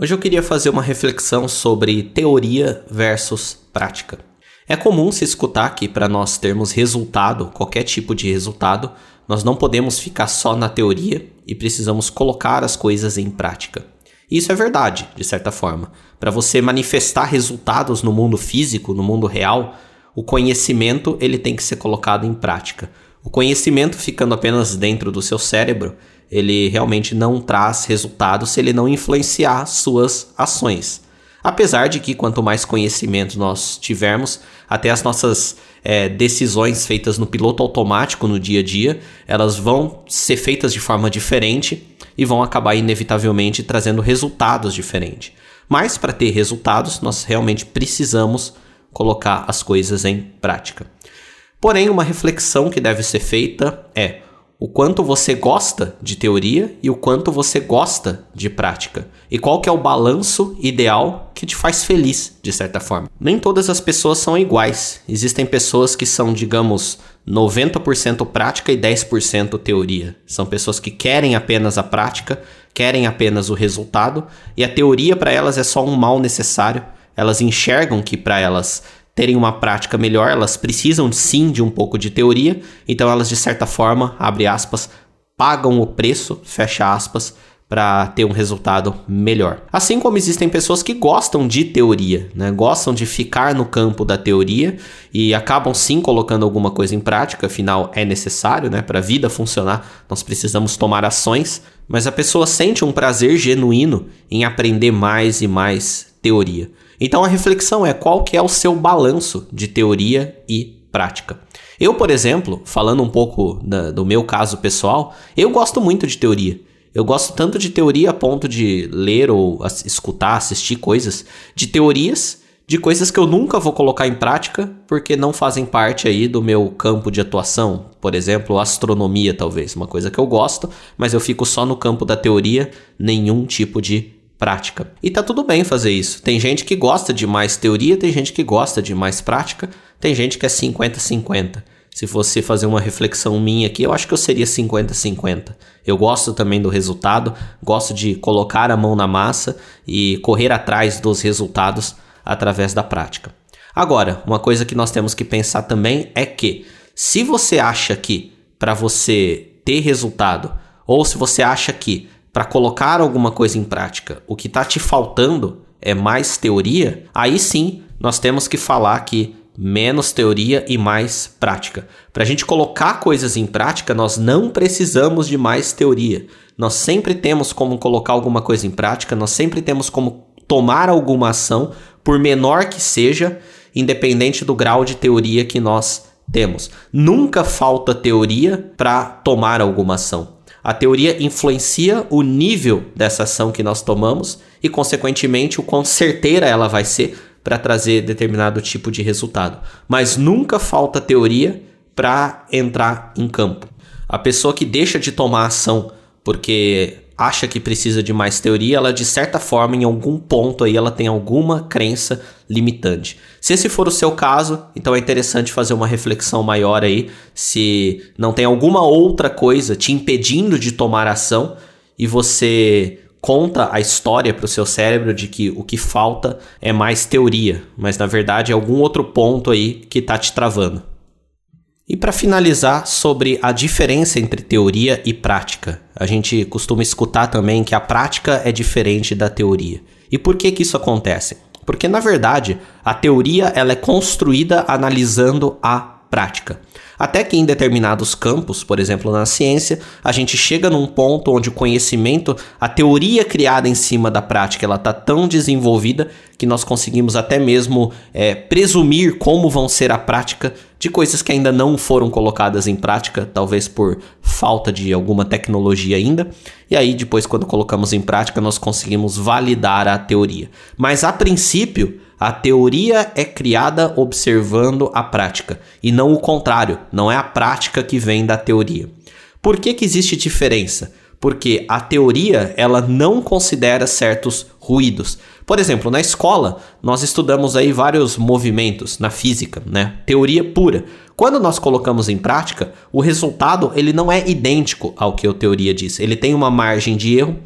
Hoje eu queria fazer uma reflexão sobre teoria versus prática. É comum se escutar que para nós termos resultado, qualquer tipo de resultado, nós não podemos ficar só na teoria e precisamos colocar as coisas em prática. Isso é verdade, de certa forma. Para você manifestar resultados no mundo físico, no mundo real, o conhecimento ele tem que ser colocado em prática. O conhecimento ficando apenas dentro do seu cérebro, ele realmente não traz resultados se ele não influenciar suas ações. Apesar de que quanto mais conhecimento nós tivermos, até as nossas é, decisões feitas no piloto automático no dia a dia, elas vão ser feitas de forma diferente e vão acabar inevitavelmente trazendo resultados diferentes. Mas para ter resultados, nós realmente precisamos colocar as coisas em prática. Porém, uma reflexão que deve ser feita é: o quanto você gosta de teoria e o quanto você gosta de prática. E qual que é o balanço ideal que te faz feliz, de certa forma. Nem todas as pessoas são iguais. Existem pessoas que são, digamos, 90% prática e 10% teoria. São pessoas que querem apenas a prática, querem apenas o resultado, e a teoria para elas é só um mal necessário. Elas enxergam que para elas terem uma prática melhor, elas precisam sim de um pouco de teoria, então elas de certa forma, abre aspas, pagam o preço, fecha aspas, para ter um resultado melhor. Assim como existem pessoas que gostam de teoria, né? gostam de ficar no campo da teoria e acabam sim colocando alguma coisa em prática, afinal é necessário, né? para a vida funcionar, nós precisamos tomar ações, mas a pessoa sente um prazer genuíno em aprender mais e mais teoria. Então a reflexão é qual que é o seu balanço de teoria e prática. Eu, por exemplo, falando um pouco da, do meu caso pessoal, eu gosto muito de teoria. Eu gosto tanto de teoria a ponto de ler ou escutar, assistir coisas de teorias de coisas que eu nunca vou colocar em prática porque não fazem parte aí do meu campo de atuação. Por exemplo, astronomia talvez, uma coisa que eu gosto, mas eu fico só no campo da teoria, nenhum tipo de prática. E tá tudo bem fazer isso. Tem gente que gosta de mais teoria, tem gente que gosta de mais prática, tem gente que é 50-50. Se fosse fazer uma reflexão minha aqui, eu acho que eu seria 50-50. Eu gosto também do resultado, gosto de colocar a mão na massa e correr atrás dos resultados através da prática. Agora, uma coisa que nós temos que pensar também é que se você acha que para você ter resultado, ou se você acha que para colocar alguma coisa em prática, o que está te faltando é mais teoria, aí sim nós temos que falar que menos teoria e mais prática. Para a gente colocar coisas em prática, nós não precisamos de mais teoria. Nós sempre temos como colocar alguma coisa em prática, nós sempre temos como tomar alguma ação, por menor que seja, independente do grau de teoria que nós temos. Nunca falta teoria para tomar alguma ação. A teoria influencia o nível dessa ação que nós tomamos e, consequentemente, o quão certeira ela vai ser para trazer determinado tipo de resultado. Mas nunca falta teoria para entrar em campo. A pessoa que deixa de tomar ação porque acha que precisa de mais teoria, ela de certa forma, em algum ponto aí, ela tem alguma crença limitante. Se esse for o seu caso, então é interessante fazer uma reflexão maior aí, se não tem alguma outra coisa te impedindo de tomar ação e você conta a história para o seu cérebro de que o que falta é mais teoria, mas na verdade é algum outro ponto aí que está te travando. E para finalizar, sobre a diferença entre teoria e prática. A gente costuma escutar também que a prática é diferente da teoria. E por que que isso acontece? Porque na verdade, a teoria ela é construída analisando a prática. Até que em determinados campos, por exemplo na ciência, a gente chega num ponto onde o conhecimento, a teoria criada em cima da prática, ela está tão desenvolvida que nós conseguimos até mesmo é, presumir como vão ser a prática de coisas que ainda não foram colocadas em prática, talvez por falta de alguma tecnologia ainda. E aí, depois, quando colocamos em prática, nós conseguimos validar a teoria. Mas a princípio, a teoria é criada observando a prática e não o contrário, não é a prática que vem da teoria. Por que, que existe diferença? Porque a teoria ela não considera certos ruídos. Por exemplo, na escola, nós estudamos aí vários movimentos na física, né? Teoria pura. Quando nós colocamos em prática, o resultado ele não é idêntico ao que a teoria diz. Ele tem uma margem de erro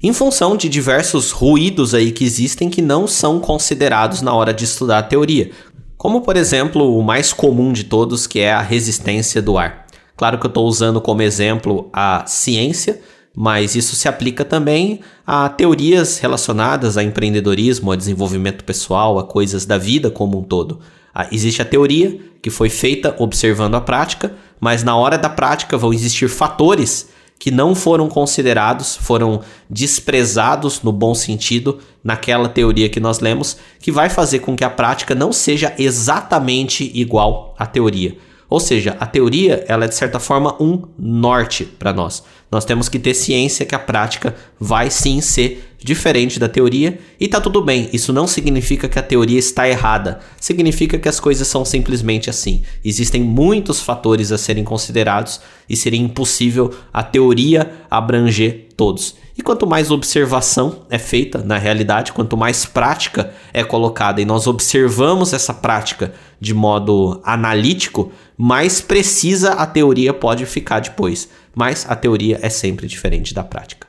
em função de diversos ruídos aí que existem que não são considerados na hora de estudar a teoria, como por exemplo o mais comum de todos, que é a resistência do ar. Claro que eu estou usando como exemplo a ciência, mas isso se aplica também a teorias relacionadas a empreendedorismo, a desenvolvimento pessoal, a coisas da vida como um todo. Ah, existe a teoria que foi feita observando a prática, mas na hora da prática vão existir fatores que não foram considerados, foram desprezados no bom sentido naquela teoria que nós lemos, que vai fazer com que a prática não seja exatamente igual à teoria. Ou seja, a teoria ela é de certa forma um norte para nós. Nós temos que ter ciência que a prática vai sim ser diferente da teoria e tá tudo bem. Isso não significa que a teoria está errada. Significa que as coisas são simplesmente assim. Existem muitos fatores a serem considerados e seria impossível a teoria abranger todos. E quanto mais observação é feita na realidade, quanto mais prática é colocada e nós observamos essa prática de modo analítico, mais precisa a teoria pode ficar depois. Mas a teoria é sempre diferente da prática.